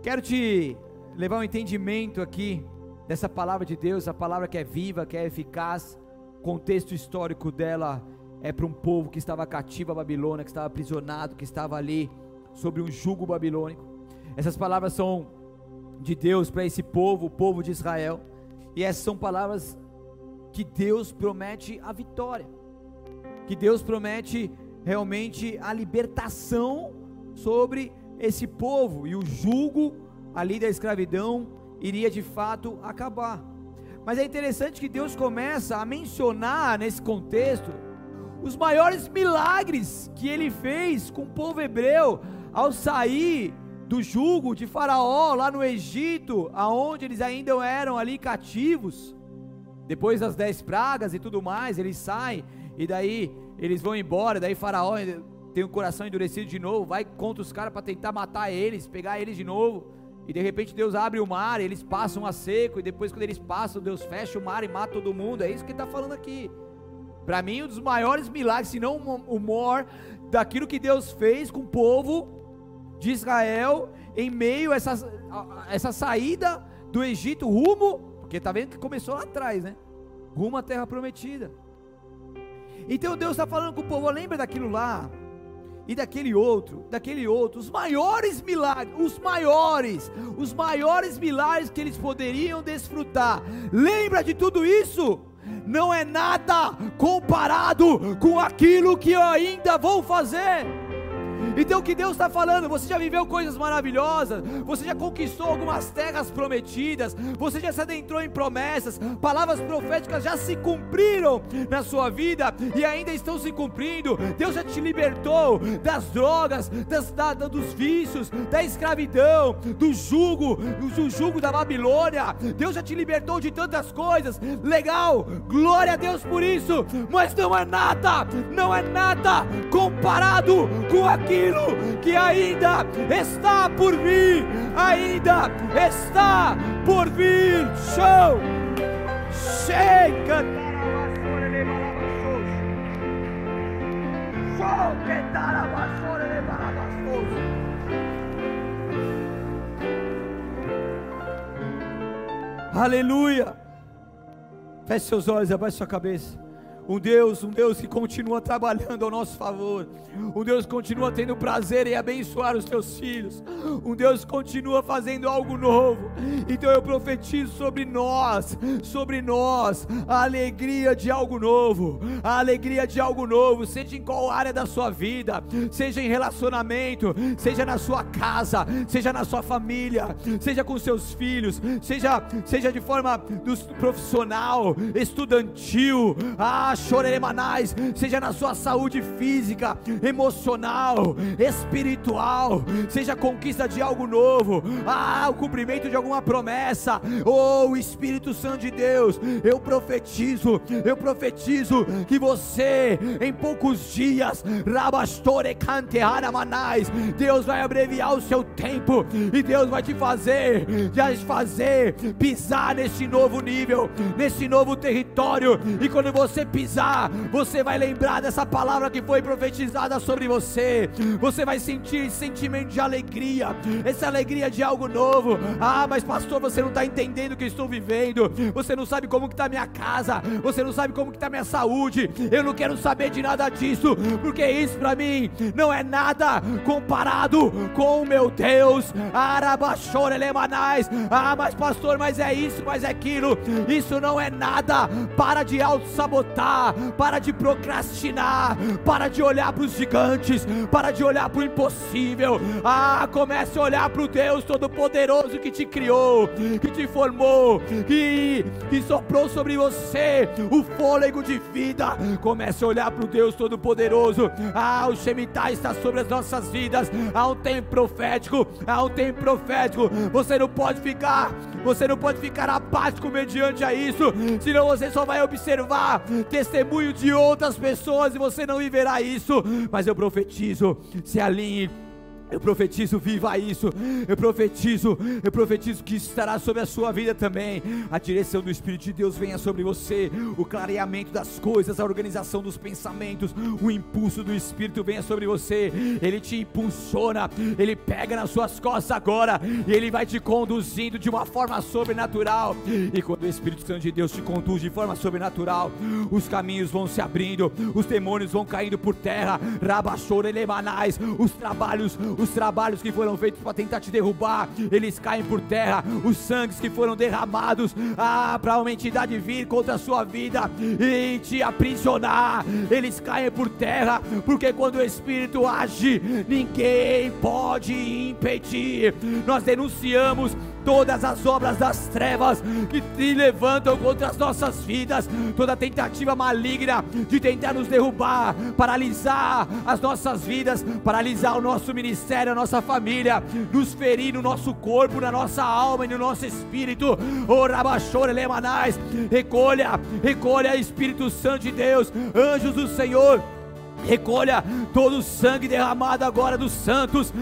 Quero te levar um entendimento aqui dessa palavra de Deus, a palavra que é viva, que é eficaz. Contexto histórico dela é para um povo que estava cativo à Babilônia, que estava aprisionado, que estava ali sobre um jugo babilônico. Essas palavras são de Deus para esse povo, o povo de Israel. E essas são palavras que Deus promete a vitória, que Deus promete realmente a libertação sobre esse povo e o jugo ali da escravidão iria de fato acabar. Mas é interessante que Deus começa a mencionar nesse contexto os maiores milagres que ele fez com o povo hebreu ao sair do jugo de Faraó lá no Egito, aonde eles ainda eram ali cativos. Depois das dez pragas e tudo mais, eles saem e daí eles vão embora. Daí Faraó tem o coração endurecido de novo, vai contra os caras para tentar matar eles, pegar eles de novo. E de repente Deus abre o mar, eles passam a seco, e depois quando eles passam, Deus fecha o mar e mata todo mundo. É isso que ele está falando aqui. Para mim, um dos maiores milagres, se não o maior, daquilo que Deus fez com o povo de Israel em meio a essa, a essa saída do Egito rumo, porque está vendo que começou lá atrás, né? Rumo à terra prometida. Então Deus está falando com o povo, lembra daquilo lá, e daquele outro, daquele outro, os maiores milagres, os maiores, os maiores milagres que eles poderiam desfrutar. Lembra de tudo isso? Não é nada comparado com aquilo que eu ainda vou fazer. Então o que Deus está falando, você já viveu coisas maravilhosas, você já conquistou algumas terras prometidas, você já se adentrou em promessas, palavras proféticas já se cumpriram na sua vida e ainda estão se cumprindo. Deus já te libertou das drogas, das, da, dos vícios, da escravidão, do jugo, do jugo da Babilônia. Deus já te libertou de tantas coisas. Legal, glória a Deus por isso, mas não é nada, não é nada comparado com aquilo aquilo que ainda está por vir, ainda está por vir. Show! Chega! Aleluia! Feche seus olhos, abaixe sua cabeça. Um Deus, um Deus que continua trabalhando ao nosso favor. Um Deus que continua tendo prazer em abençoar os teus filhos. Um Deus que continua fazendo algo novo. Então eu profetizo sobre nós, sobre nós, a alegria de algo novo. A alegria de algo novo, seja em qual área da sua vida, seja em relacionamento, seja na sua casa, seja na sua família, seja com seus filhos, seja seja de forma profissional, estudantil. Ah, seja na sua saúde física, emocional, espiritual, seja a conquista de algo novo, ah, o cumprimento de alguma promessa, oh Espírito Santo de Deus, eu profetizo, eu profetizo que você, em poucos dias, Deus vai abreviar o seu tempo e Deus vai te fazer, já te fazer pisar nesse novo nível, nesse novo território, e quando você pisar, você vai lembrar dessa palavra que foi profetizada sobre você, você vai sentir esse sentimento de alegria, essa alegria de algo novo. Ah, mas pastor, você não está entendendo o que estou vivendo, você não sabe como está minha casa, você não sabe como está minha saúde, eu não quero saber de nada disso, porque isso para mim não é nada comparado com o meu Deus. Ah, mas pastor, mas é isso, mas é aquilo. Isso não é nada. Para de para de procrastinar, para de olhar para os gigantes, para de olhar para o impossível. Ah, comece a olhar para o Deus Todo-Poderoso que te criou, que te formou, que, que soprou sobre você o fôlego de vida. Comece a olhar para o Deus Todo-Poderoso. Ah, o Shemitah está sobre as nossas vidas. Há um tempo profético, há um tempo profético. Você não pode ficar, você não pode ficar apático mediante a isso, senão você só vai observar testemunho de outras pessoas e você não viverá isso. Mas eu profetizo, se alinhe eu profetizo, viva isso. Eu profetizo, eu profetizo que estará sobre a sua vida também. A direção do Espírito de Deus venha sobre você. O clareamento das coisas, a organização dos pensamentos, o impulso do Espírito venha sobre você. Ele te impulsiona, ele pega nas suas costas agora e ele vai te conduzindo de uma forma sobrenatural. E quando o Espírito Santo de Deus te conduz de forma sobrenatural, os caminhos vão se abrindo, os demônios vão caindo por terra. Rabachorelemanais, os trabalhos os trabalhos que foram feitos para tentar te derrubar, eles caem por terra, os sangues que foram derramados ah, para uma entidade vir contra a sua vida e te aprisionar, eles caem por terra, porque quando o Espírito age, ninguém pode impedir. Nós denunciamos todas as obras das trevas que se levantam contra as nossas vidas, toda tentativa maligna de tentar nos derrubar, paralisar as nossas vidas, paralisar o nosso ministério, a nossa família, nos ferir no nosso corpo, na nossa alma e no nosso espírito. Oh, Rabachore Lemanais, recolha, recolha, Espírito Santo de Deus, anjos do Senhor Recolha todo o sangue derramado agora dos santos.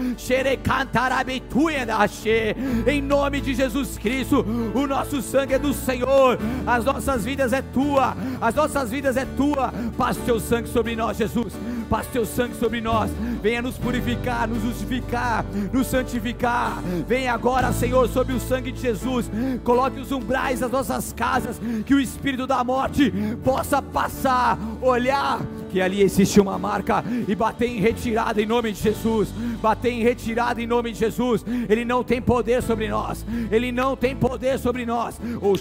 Em nome de Jesus Cristo, o nosso sangue é do Senhor, as nossas vidas é tua, as nossas vidas é tua. Passe teu sangue sobre nós, Jesus. Passe teu sangue sobre nós. Venha nos purificar, nos justificar, nos santificar. Venha agora, Senhor, sobre o sangue de Jesus. Coloque os umbrais das nossas casas, que o espírito da morte possa passar, olhar que ali existe uma marca e bater em retirada em nome de Jesus. Bater em retirada em nome de Jesus. Ele não tem poder sobre nós. Ele não tem poder sobre nós. O.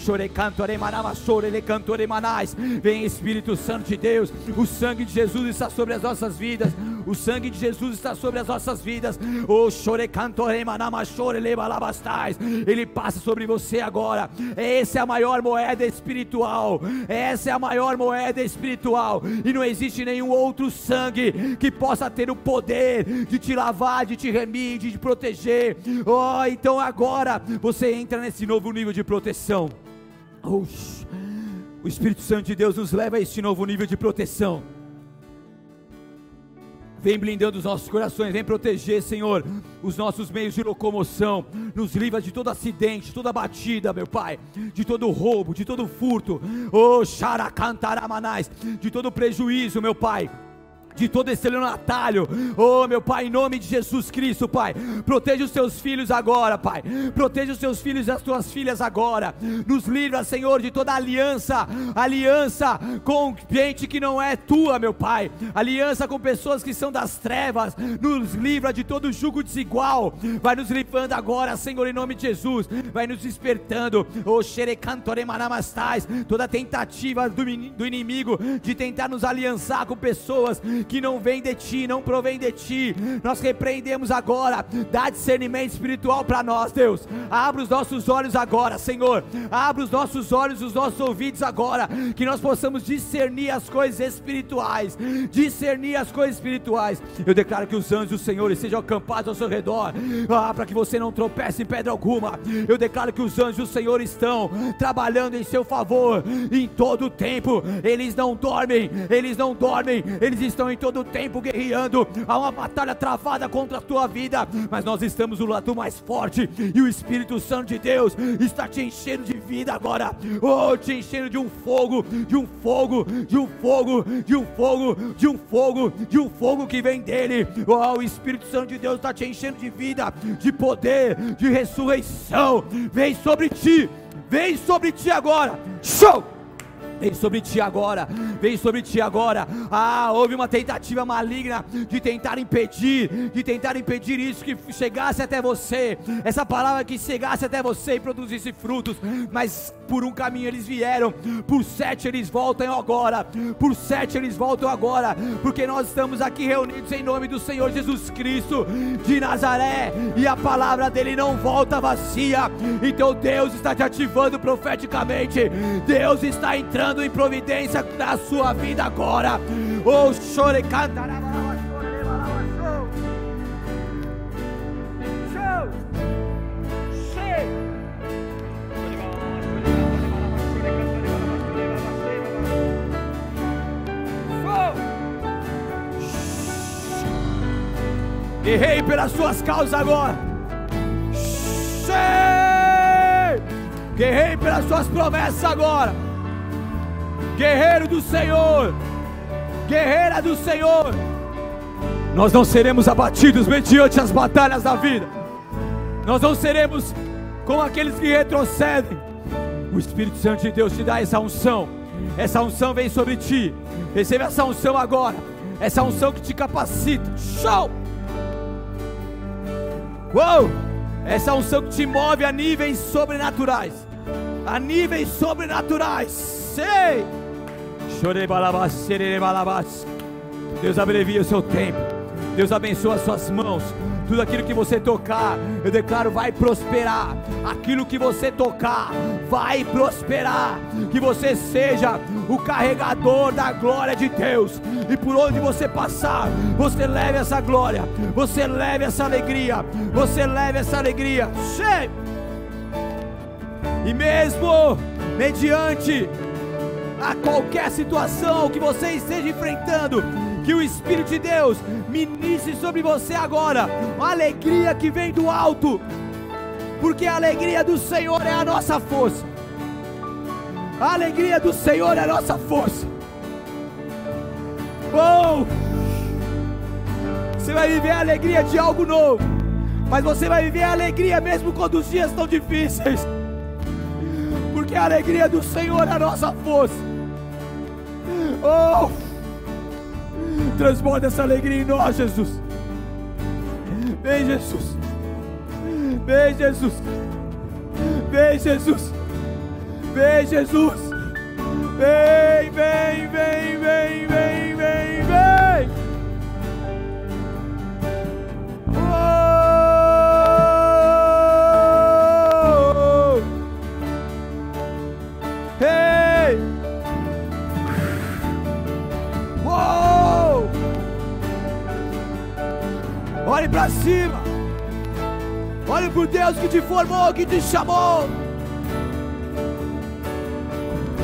Vem Espírito Santo de Deus. O sangue de Jesus está sobre as nossas vidas. O sangue de Jesus está sobre as nossas vidas. O. Ele passa sobre você agora. Essa é a maior moeda espiritual. Essa é a maior moeda espiritual. E não existe nenhum outro sangue que possa ter o poder de te lavar, de te remir, de te proteger. Oh, então agora você entra nesse novo nível de proteção. o Espírito Santo de Deus nos leva a esse novo nível de proteção. Vem blindando os nossos corações, vem proteger, Senhor, os nossos meios de locomoção. Nos livra de todo acidente, toda batida, meu Pai, de todo roubo, de todo furto. Oh, xaracantaramanais, de todo prejuízo, meu Pai de todo esse estelionatário. Oh, meu Pai, em nome de Jesus Cristo, Pai. Proteja os seus filhos agora, Pai. Proteja os seus filhos e as tuas filhas agora. Nos livra, Senhor, de toda aliança, aliança com gente que não é tua, meu Pai. Aliança com pessoas que são das trevas. Nos livra de todo jugo desigual. Vai nos livrando agora, Senhor, em nome de Jesus. Vai nos despertando. Oh, xerecantoremanamastás. Toda tentativa do, do inimigo de tentar nos aliançar com pessoas que não vem de ti, não provém de ti. Nós repreendemos agora, dá discernimento espiritual para nós, Deus. Abra os nossos olhos agora, Senhor. Abra os nossos olhos, os nossos ouvidos agora, que nós possamos discernir as coisas espirituais, discernir as coisas espirituais. Eu declaro que os anjos do Senhor estejam acampados ao seu redor, ah, para que você não tropece em pedra alguma. Eu declaro que os anjos do Senhor estão trabalhando em seu favor em todo o tempo. Eles não dormem, eles não dormem, eles estão em todo o tempo guerreando. Há uma batalha travada contra a tua vida, mas nós estamos do lado mais forte e o Espírito Santo de Deus está te enchendo de vida agora. Oh, te enchendo de um fogo, de um fogo, de um fogo, de um fogo, de um fogo, de um fogo que vem dele. Oh, o Espírito Santo de Deus está te enchendo de vida, de poder, de ressurreição. Vem sobre ti, vem sobre ti agora. Show! Vem sobre ti agora, vem sobre ti agora. Ah, houve uma tentativa maligna de tentar impedir, de tentar impedir isso que chegasse até você, essa palavra que chegasse até você e produzisse frutos, mas por um caminho eles vieram, por sete eles voltam agora, por sete eles voltam agora, porque nós estamos aqui reunidos em nome do Senhor Jesus Cristo de Nazaré e a palavra dele não volta vazia, então Deus está te ativando profeticamente, Deus está entrando entrando em providência na sua vida agora. Oh, chore, canta. Guerrei pelas suas causas agora. Guerrei pelas suas promessas agora guerreiro do Senhor, guerreira do Senhor. Nós não seremos abatidos mediante as batalhas da vida, nós não seremos como aqueles que retrocedem. O Espírito Santo de Deus te dá essa unção, essa unção vem sobre ti. Receba essa unção agora, essa unção que te capacita. Show! Uou! Essa unção que te move a níveis sobrenaturais, a níveis sobrenaturais. Sei! Deus abrevia o seu tempo. Deus abençoa as suas mãos. Tudo aquilo que você tocar, eu declaro, vai prosperar. Aquilo que você tocar, vai prosperar. Que você seja o carregador da glória de Deus. E por onde você passar, você leve essa glória. Você leve essa alegria. Você leve essa alegria. E mesmo mediante a qualquer situação que você esteja enfrentando, que o Espírito de Deus ministre sobre você agora, uma alegria que vem do alto, porque a alegria do Senhor é a nossa força. A alegria do Senhor é a nossa força. Oh! Você vai viver a alegria de algo novo, mas você vai viver a alegria mesmo quando os dias estão difíceis porque a alegria do Senhor é a nossa força. Oh! Transborda essa alegria em nós, Jesus. Vem, Jesus. Vem, Jesus. Vem, Jesus. Vem, Jesus. Vem, vem, vem, vem, vem, vem, vem. Olhe para cima. Olhe o Deus que te formou, que te chamou.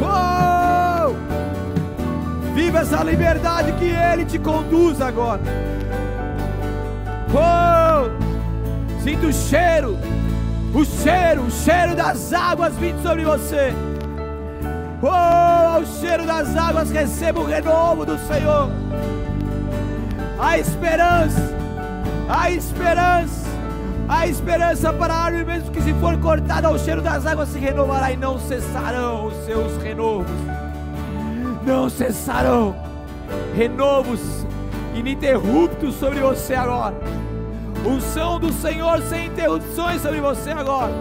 Oh! Viva essa liberdade que Ele te conduz agora. Oh! Sinta o cheiro, o cheiro, o cheiro das águas vindo sobre você. Oh, ao cheiro das águas receba o renovo do Senhor. A esperança Há esperança, há esperança para a árvore, mesmo que se for cortada, ao cheiro das águas se renovará e não cessarão os seus renovos. Não cessarão renovos ininterruptos sobre você agora. Unção do Senhor sem interrupções sobre você agora.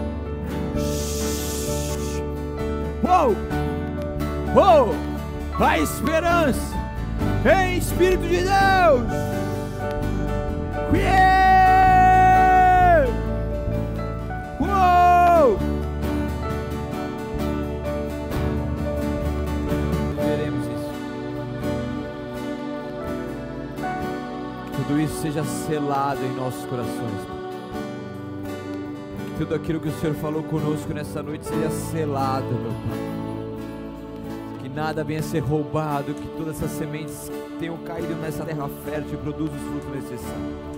Uou! Uou! A esperança, Em Espírito de Deus. Yeah! Uou! Veremos isso. Tudo isso seja selado em nossos corações. Que tudo aquilo que o Senhor falou conosco nessa noite seja selado, meu Pai que nada venha ser roubado, que todas essas sementes tenham caído nessa terra fértil e produzam os frutos necessários.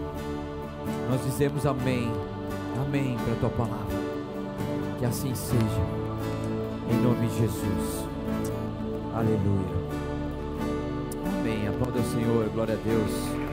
Nós dizemos amém, amém para a tua palavra. Que assim seja, em nome de Jesus. Aleluia. Amém. Aplauda o Senhor, glória a Deus.